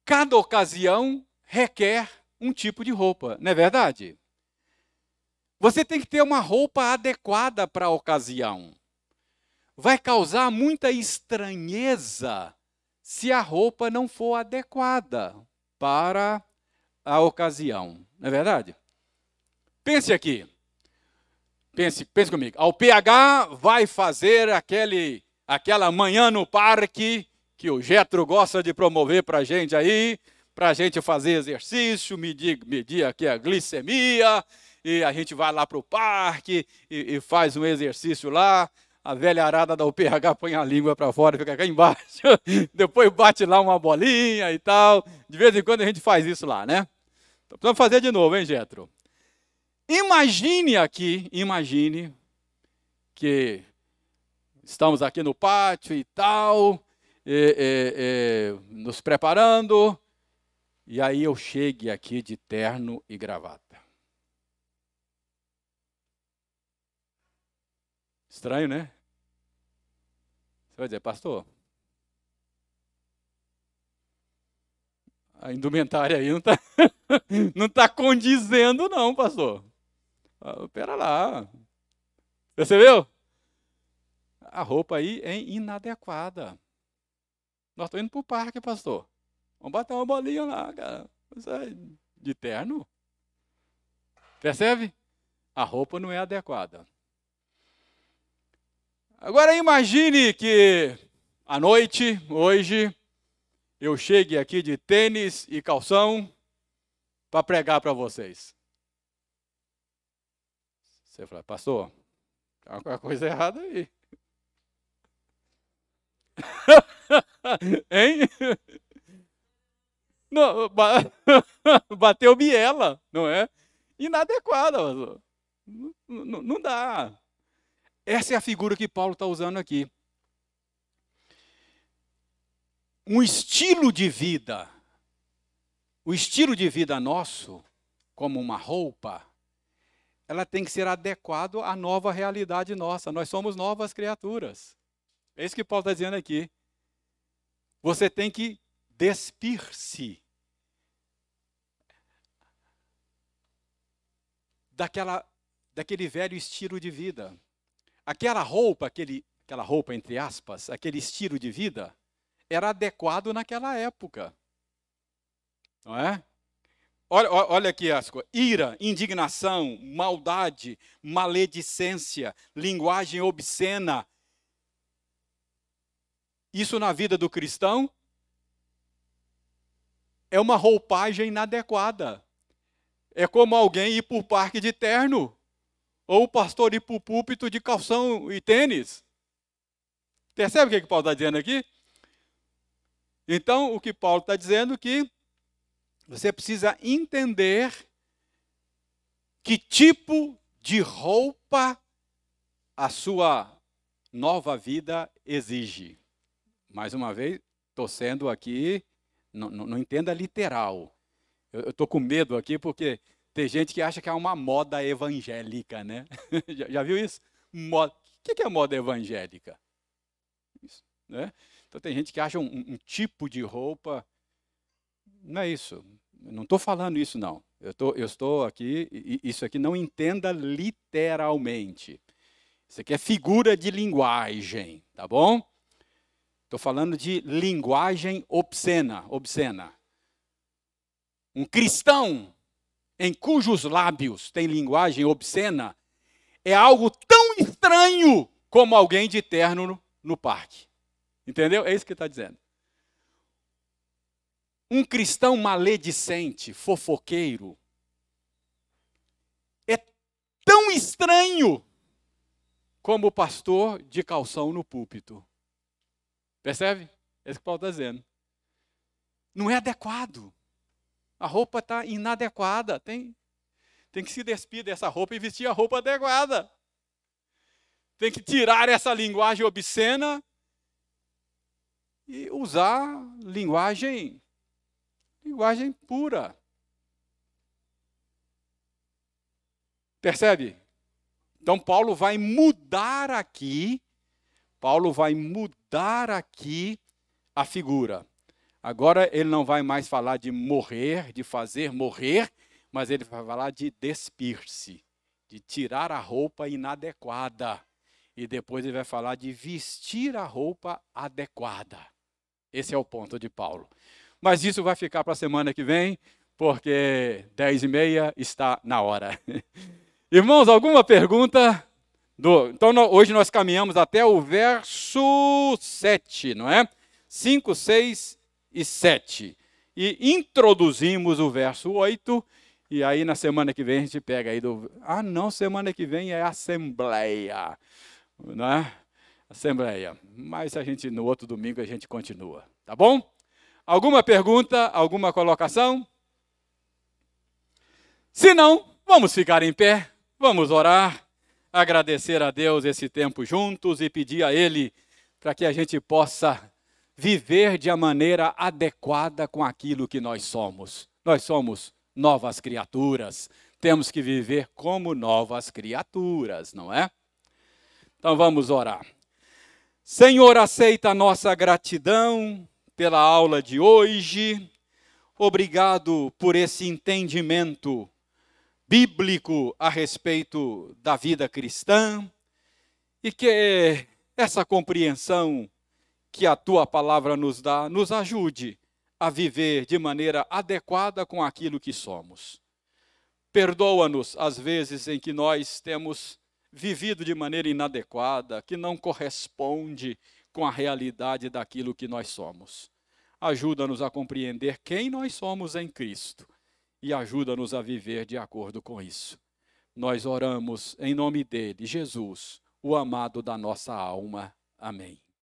Speaker 1: Cada ocasião requer um tipo de roupa, não é verdade? Você tem que ter uma roupa adequada para a ocasião. Vai causar muita estranheza se a roupa não for adequada para a ocasião. Não é verdade? Pense aqui. Pense, pense comigo. Ao PH vai fazer aquele, aquela manhã no parque que o Getro gosta de promover para a gente aí, para a gente fazer exercício, medir, medir aqui a glicemia, e a gente vai lá para o parque e, e, faz um exercício lá. A velha arada da UPH põe a língua para fora, fica cá embaixo. Depois bate lá uma bolinha e tal. De vez em quando a gente faz isso lá, né? Então, precisamos fazer de novo, hein, Getro? Imagine aqui, imagine que estamos aqui no pátio e tal, e, e, e, nos preparando, e aí eu chegue aqui de terno e gravata. Estranho, né? Você vai dizer, pastor, a indumentária aí não está não tá condizendo, não, pastor. Ah, pera lá. Percebeu? A roupa aí é inadequada. Nós estamos indo para o parque, pastor. Vamos bater uma bolinha lá, cara. É de terno. Percebe? A roupa não é adequada. Agora imagine que à noite, hoje, eu chegue aqui de tênis e calção para pregar para vocês. Você fala, pastor, tem alguma coisa errada aí. hein? Não, bateu biela, não é? Inadequada. Não, não, não dá. Essa é a figura que Paulo está usando aqui. um estilo de vida, o estilo de vida nosso, como uma roupa, ela tem que ser adequado à nova realidade nossa. Nós somos novas criaturas. É isso que Paulo está dizendo aqui. Você tem que despir-se daquela, daquele velho estilo de vida. Aquela roupa, aquele, aquela roupa entre aspas, aquele estilo de vida, era adequado naquela época. Não é? Olha, olha aqui as coisas: ira, indignação, maldade, maledicência, linguagem obscena. Isso na vida do cristão é uma roupagem inadequada. É como alguém ir para o parque de terno, ou o pastor ir para o púlpito de calção e tênis. Percebe o que, que Paulo está dizendo aqui? Então, o que Paulo está dizendo é que você precisa entender que tipo de roupa a sua nova vida exige. Mais uma vez, estou sendo aqui, não, entenda literal. Eu estou com medo aqui porque tem gente que acha que é uma moda evangélica, né? já, já, viu isso? Moda. O que é moda evangélica? Isso, né? Então tem gente que acha um, um tipo de roupa. Não é isso. não estou falando isso, não. Eu, tô, eu estou aqui, isso aqui não entenda literalmente. Isso aqui é figura de linguagem, tá bom? Estou falando de linguagem obscena, obscena. Um cristão em cujos lábios tem linguagem obscena é algo tão estranho como alguém de terno no, no parque. Entendeu? É isso que está dizendo. Um cristão maledicente, fofoqueiro, é tão estranho como o pastor de calção no púlpito. Percebe? É isso que Paulo está dizendo. Não é adequado. A roupa está inadequada. Tem, tem que se despir dessa roupa e vestir a roupa adequada. Tem que tirar essa linguagem obscena e usar linguagem linguagem pura. Percebe? Então Paulo vai mudar aqui, Paulo vai mudar aqui a figura. Agora ele não vai mais falar de morrer, de fazer morrer, mas ele vai falar de despir-se, de tirar a roupa inadequada. E depois ele vai falar de vestir a roupa adequada. Esse é o ponto de Paulo. Mas isso vai ficar para a semana que vem, porque 10 e meia está na hora. Irmãos, alguma pergunta? Do... Então, hoje nós caminhamos até o verso 7, não é? 5, 6 e 7. E introduzimos o verso 8, e aí na semana que vem a gente pega aí do. Ah, não, semana que vem é Assembleia. Não é? Assembleia. Mas a gente no outro domingo a gente continua, tá bom? Alguma pergunta, alguma colocação? Se não, vamos ficar em pé, vamos orar, agradecer a Deus esse tempo juntos e pedir a Ele para que a gente possa viver de a maneira adequada com aquilo que nós somos. Nós somos novas criaturas, temos que viver como novas criaturas, não é? Então vamos orar. Senhor, aceita a nossa gratidão pela aula de hoje. Obrigado por esse entendimento bíblico a respeito da vida cristã e que essa compreensão que a tua palavra nos dá nos ajude a viver de maneira adequada com aquilo que somos. Perdoa-nos as vezes em que nós temos vivido de maneira inadequada, que não corresponde com a realidade daquilo que nós somos. Ajuda-nos a compreender quem nós somos em Cristo e ajuda-nos a viver de acordo com isso. Nós oramos em nome dele, Jesus, o amado da nossa alma. Amém.